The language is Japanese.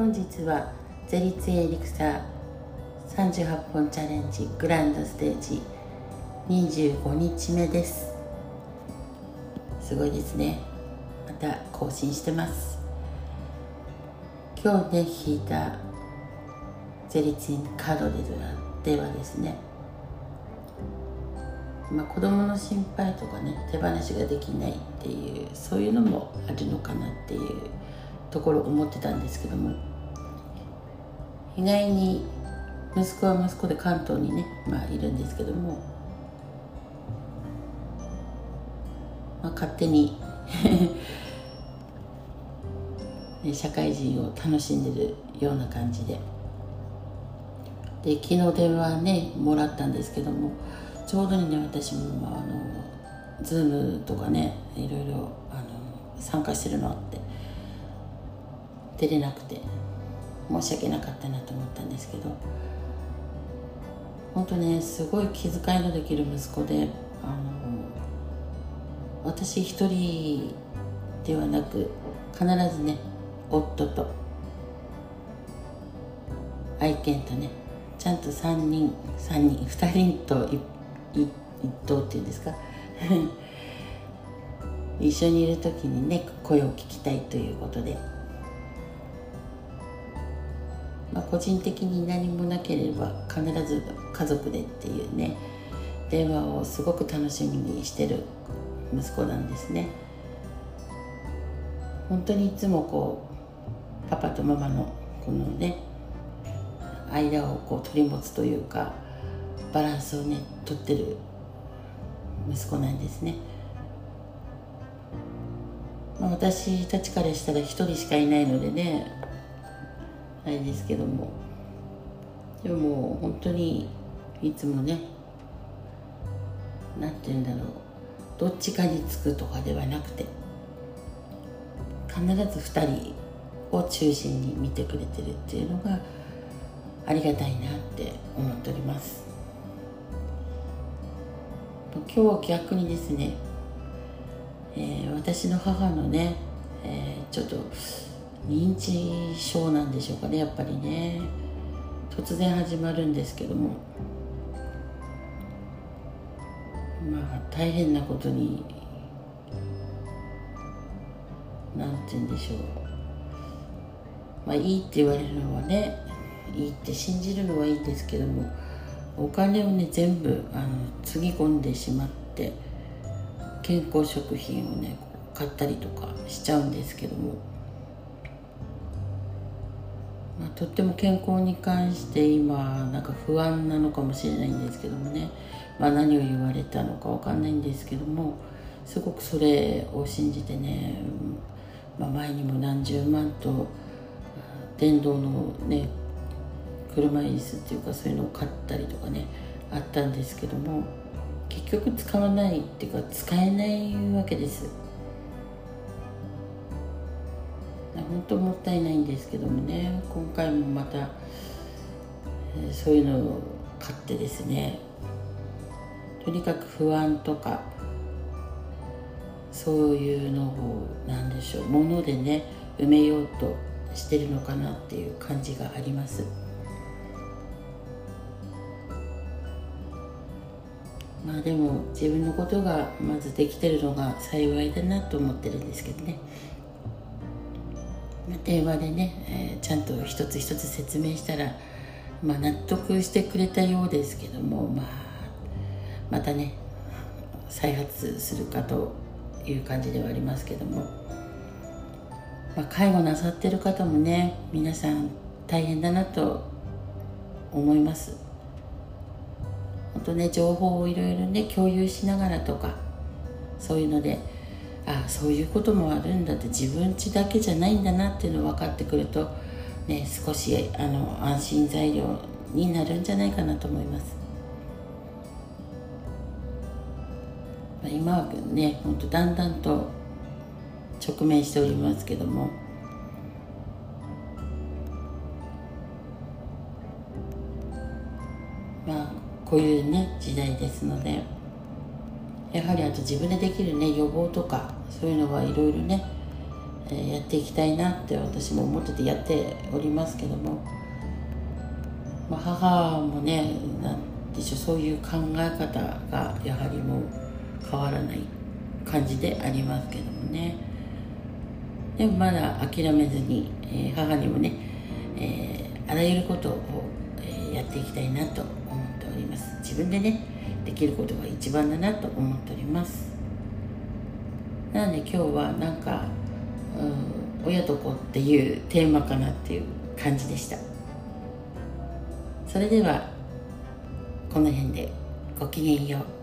本日はゼリツエリクサー38本チャレンジグランドステージ25日目です。すごいですね。また更新してます。今日ね引いたゼリツィンカードではですねまあ、子供の心配とかね手放しができないっていうそういうのもあるのかなっていうところ思ってたんですけども意外に息子は息子で関東にね、まあ、いるんですけども、まあ、勝手に ね、社会人を楽しんでるような感じで。で昨日電話ねもらったんですけどもちょうどにね私もあのズームとかねいろいろあの参加してるのって。出れなくて申し訳なかったなと思ったんですけど本当ねすごい気遣いのできる息子であの私一人ではなく必ずね夫と愛犬とねちゃんと3人3人2人と一頭っていうんですか？一緒にいる時にね声を聞きたいということで、まあ、個人的に何もなければ必ず家族でっていうね電話をすごく楽しみにしてる息子なんですね。本当にいつもこうパパとママのこのね間をこう取り持つというかバランスをねとってる息子なんですね、まあ、私たちからしたら一人しかいないのでねあれですけども。でも本当にいつもね何て言うんだろう。どっちかにつくとかではなくて必ず2人を中心に見てくれてるっていうのがありがたいなって思っております。今日は逆にですね、えー、私の母のね、えー、ちょっと認知症なんでしょうかねやっぱりね。突然始まるんですけども。まあ大変なことになんて言うんでしょう。まあいいって言われるのはねいいって信じるのはいいですけどもお金をね全部あのつぎ込んでしまって健康食品をね買ったりとかしちゃうんですけども、まあ、とっても健康に関して今なんか不安なのかもしれないんですけどもね、まあ、何を言われたのかわかんないんですけどもすごくそれを信じてね、まあ、前にも何十万と電動のね車椅子っていうかそういうのを買ったりとかねあったんですけども結局使わないっていうか使えないわけです。本当もったいないんですけどもね。今回もまた、え、そういうのを買ってですね。とにかく不安とかそういうのを何でしょうものでね埋めようとしてるのかなっていう感じがあります。まあでも自分のことがまずできてるのが幸いだなと思ってるんですけどね、電話でね、えー、ちゃんと一つ一つ説明したら、まあ、納得してくれたようですけども、まあ、またね再発するかという感じではありますけども、まあ、介護なさってる方もね皆さん大変だなと思います。本当ね情報をいろいろね共有しながらとかそういうのであそういうこともあるんだって自分ちだけじゃないんだなっていうの分かってくると、ね、少しあの安心材料になるんじゃないかなと思います。まあ今はね本当だんだんと直面しておりますけどもまあこういうね時代ですのでやはりあと自分でできるね予防とかそういうのはいろいろね、えー、やっていきたいなって私も思っててやっておりますけども、まあ、母もねなんでしょうそういう考え方がやはりもう変わらない感じでありますけどもね。でもまだ諦めずに、えー、母にもね、えー、あらゆることを、やっていきたいなと思っております。自分でねできることが一番だなと思っております。なので今日はなんか、うん、親と子っていうテーマかなっていう感じでした。それではこの辺でごきげんよう。